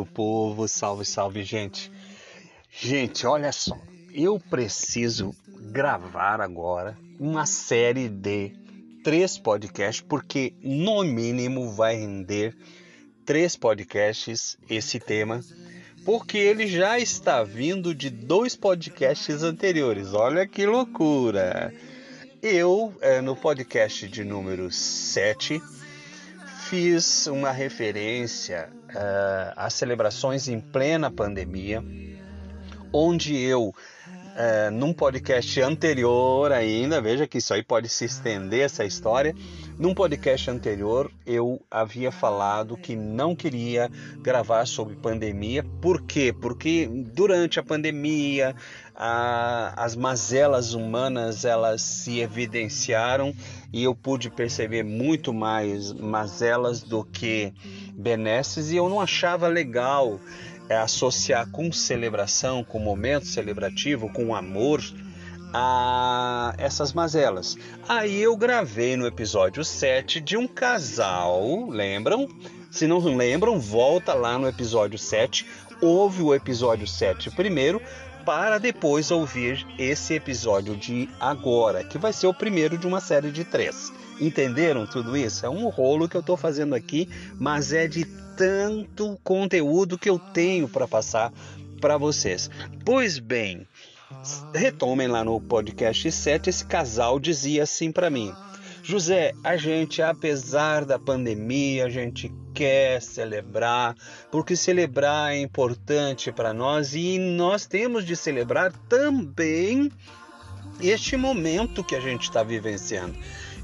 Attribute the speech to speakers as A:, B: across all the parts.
A: Meu povo, salve, salve, gente. Gente, olha só, eu preciso gravar agora uma série de três podcasts, porque no mínimo vai render três podcasts esse tema, porque ele já está vindo de dois podcasts anteriores. Olha que loucura! Eu, é, no podcast de número 7, fiz uma referência uh, às celebrações em plena pandemia, onde eu, uh, num podcast anterior ainda, veja que isso aí pode se estender essa história. Num podcast anterior, eu havia falado que não queria gravar sobre pandemia. Por quê? Porque durante a pandemia, a, as mazelas humanas elas se evidenciaram e eu pude perceber muito mais mazelas do que benesses e eu não achava legal é, associar com celebração, com momento celebrativo, com amor a essas mazelas. Aí eu gravei no episódio 7 de um casal, lembram? Se não lembram, volta lá no episódio 7, ouve o episódio 7 primeiro, para depois ouvir esse episódio de agora, que vai ser o primeiro de uma série de três. Entenderam tudo isso? É um rolo que eu estou fazendo aqui, mas é de tanto conteúdo que eu tenho para passar para vocês. Pois bem, retomem lá no podcast 7, esse casal dizia assim para mim: José, a gente, apesar da pandemia, a gente quer celebrar, porque celebrar é importante para nós e nós temos de celebrar também este momento que a gente está vivenciando.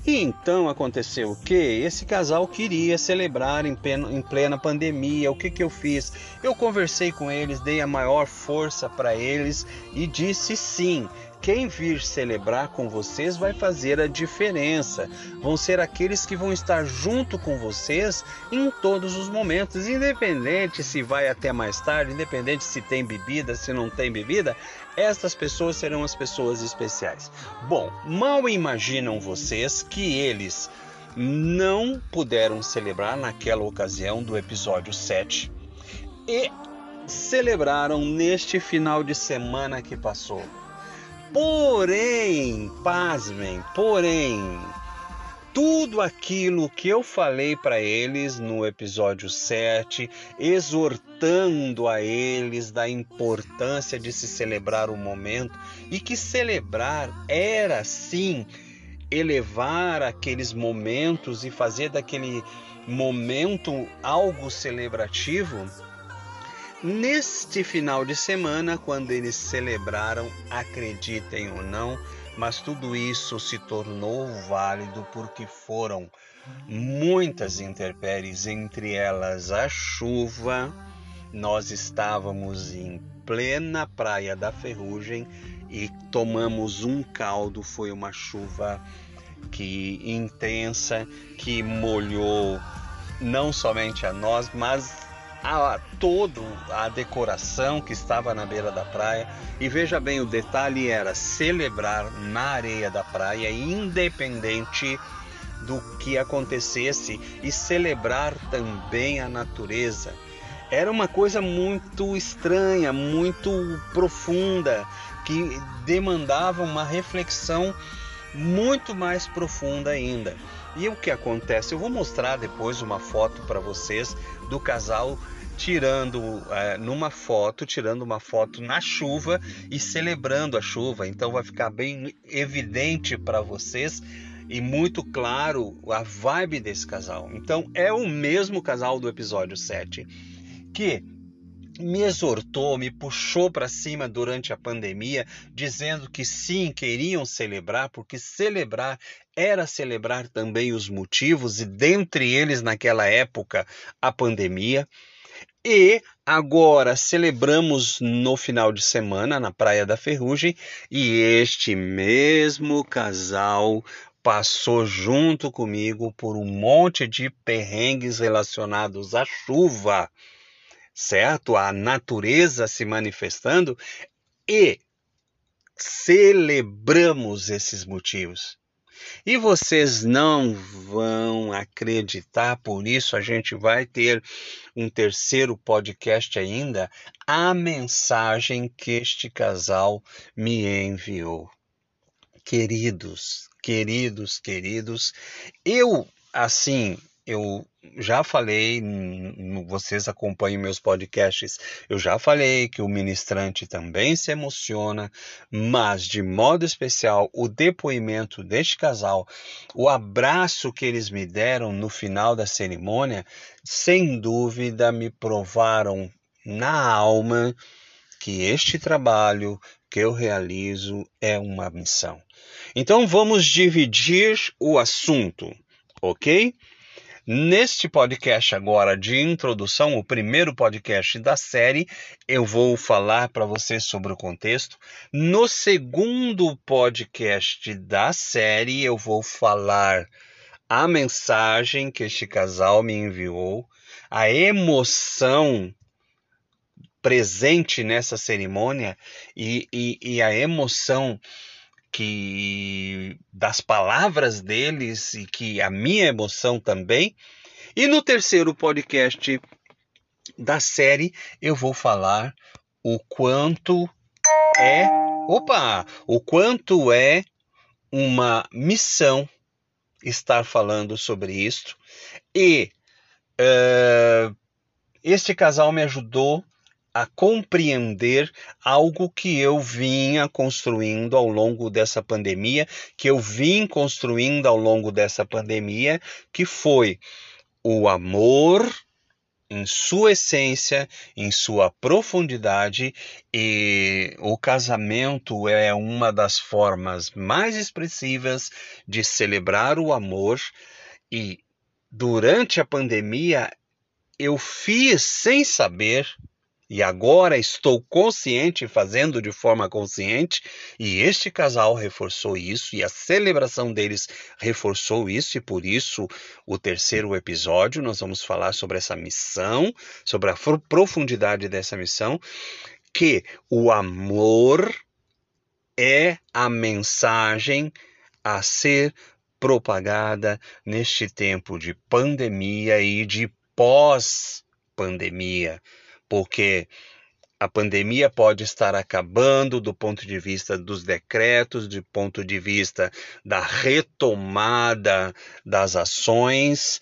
A: E então aconteceu o que? Esse casal queria celebrar em plena, em plena pandemia. O que, que eu fiz? Eu conversei com eles, dei a maior força para eles e disse sim quem vir celebrar com vocês vai fazer a diferença. Vão ser aqueles que vão estar junto com vocês em todos os momentos, independente se vai até mais tarde, independente se tem bebida, se não tem bebida, estas pessoas serão as pessoas especiais. Bom, mal imaginam vocês que eles não puderam celebrar naquela ocasião do episódio 7 e celebraram neste final de semana que passou. Porém, pasmem, porém, tudo aquilo que eu falei para eles no episódio 7, exortando a eles da importância de se celebrar o momento e que celebrar era sim elevar aqueles momentos e fazer daquele momento algo celebrativo Neste final de semana, quando eles celebraram, acreditem ou não, mas tudo isso se tornou válido porque foram muitas intempéries, entre elas a chuva. Nós estávamos em plena praia da Ferrugem e tomamos um caldo. Foi uma chuva que intensa que molhou não somente a nós, mas a todo a decoração que estava na beira da praia. E veja bem, o detalhe era celebrar na areia da praia, independente do que acontecesse, e celebrar também a natureza. Era uma coisa muito estranha, muito profunda, que demandava uma reflexão muito mais profunda ainda. E o que acontece? Eu vou mostrar depois uma foto para vocês do casal tirando é, numa foto, tirando uma foto na chuva e celebrando a chuva. Então vai ficar bem evidente para vocês e muito claro a vibe desse casal. Então é o mesmo casal do episódio 7 que me exortou, me puxou para cima durante a pandemia, dizendo que sim, queriam celebrar, porque celebrar era celebrar também os motivos, e dentre eles, naquela época, a pandemia. E agora celebramos no final de semana na Praia da Ferrugem, e este mesmo casal passou junto comigo por um monte de perrengues relacionados à chuva certo? A natureza se manifestando e celebramos esses motivos. E vocês não vão acreditar, por isso a gente vai ter um terceiro podcast ainda, a mensagem que este casal me enviou. Queridos, queridos, queridos, eu assim, eu já falei, vocês acompanham meus podcasts, eu já falei que o ministrante também se emociona, mas de modo especial o depoimento deste casal, o abraço que eles me deram no final da cerimônia, sem dúvida me provaram na alma que este trabalho que eu realizo é uma missão. Então vamos dividir o assunto, ok? Neste podcast agora de introdução, o primeiro podcast da série, eu vou falar para vocês sobre o contexto. No segundo podcast da série, eu vou falar a mensagem que este casal me enviou, a emoção presente nessa cerimônia e, e, e a emoção que das palavras deles e que a minha emoção também. E no terceiro podcast da série eu vou falar o quanto é, opa, o quanto é uma missão estar falando sobre isto. E uh, este casal me ajudou a compreender algo que eu vinha construindo ao longo dessa pandemia, que eu vim construindo ao longo dessa pandemia, que foi o amor em sua essência, em sua profundidade, e o casamento é uma das formas mais expressivas de celebrar o amor. E durante a pandemia, eu fiz sem saber e agora estou consciente, fazendo de forma consciente, e este casal reforçou isso, e a celebração deles reforçou isso, e por isso o terceiro episódio nós vamos falar sobre essa missão, sobre a profundidade dessa missão, que o amor é a mensagem a ser propagada neste tempo de pandemia e de pós-pandemia porque a pandemia pode estar acabando do ponto de vista dos decretos, do ponto de vista da retomada das ações,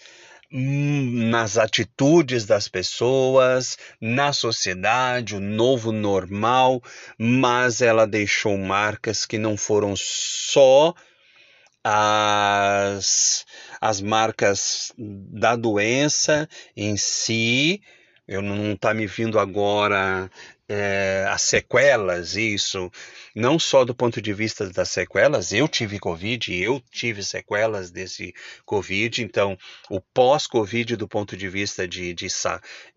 A: hum, nas atitudes das pessoas, na sociedade, o novo normal, mas ela deixou marcas que não foram só as, as marcas da doença em si, eu não está me vindo agora é, as sequelas, isso, não só do ponto de vista das sequelas, eu tive Covid, eu tive sequelas desse Covid, então o pós-Covid do ponto de vista de, de,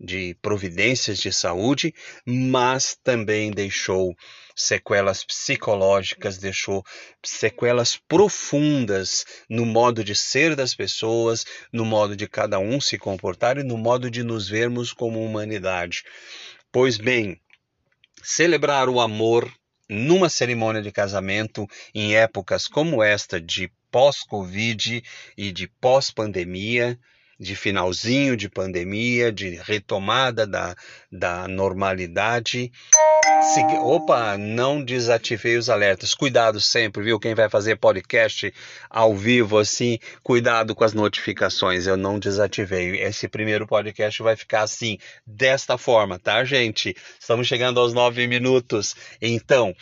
A: de providências de saúde, mas também deixou sequelas psicológicas, deixou sequelas profundas no modo de ser das pessoas, no modo de cada um se comportar e no modo de nos vermos como humanidade. Pois bem, celebrar o amor numa cerimônia de casamento em épocas como esta de pós-Covid e de pós-pandemia, de finalzinho de pandemia, de retomada da, da normalidade. Segui... Opa, não desativei os alertas. Cuidado sempre, viu? Quem vai fazer podcast ao vivo assim, cuidado com as notificações. Eu não desativei. Esse primeiro podcast vai ficar assim, desta forma, tá, gente? Estamos chegando aos nove minutos. Então,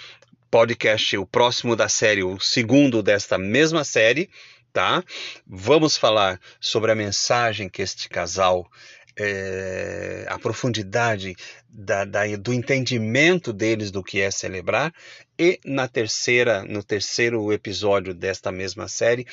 A: podcast, o próximo da série, o segundo desta mesma série tá? Vamos falar sobre a mensagem que este casal é, a profundidade da, da, do entendimento deles do que é celebrar. E na terceira, no terceiro episódio desta mesma série,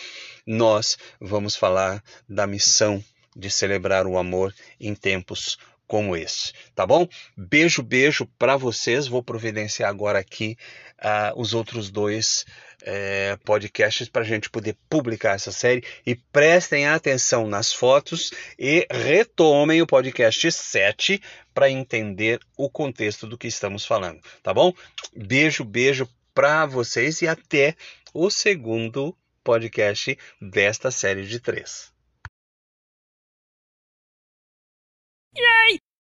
A: nós vamos falar da missão de celebrar o amor em tempos como esse, tá bom? Beijo, beijo para vocês. Vou providenciar agora aqui uh, os outros dois uh, podcasts para a gente poder publicar essa série. E prestem atenção nas fotos e retomem o podcast 7 para entender o contexto do que estamos falando, tá bom? Beijo, beijo para vocês e até o segundo podcast desta série de três. Yay!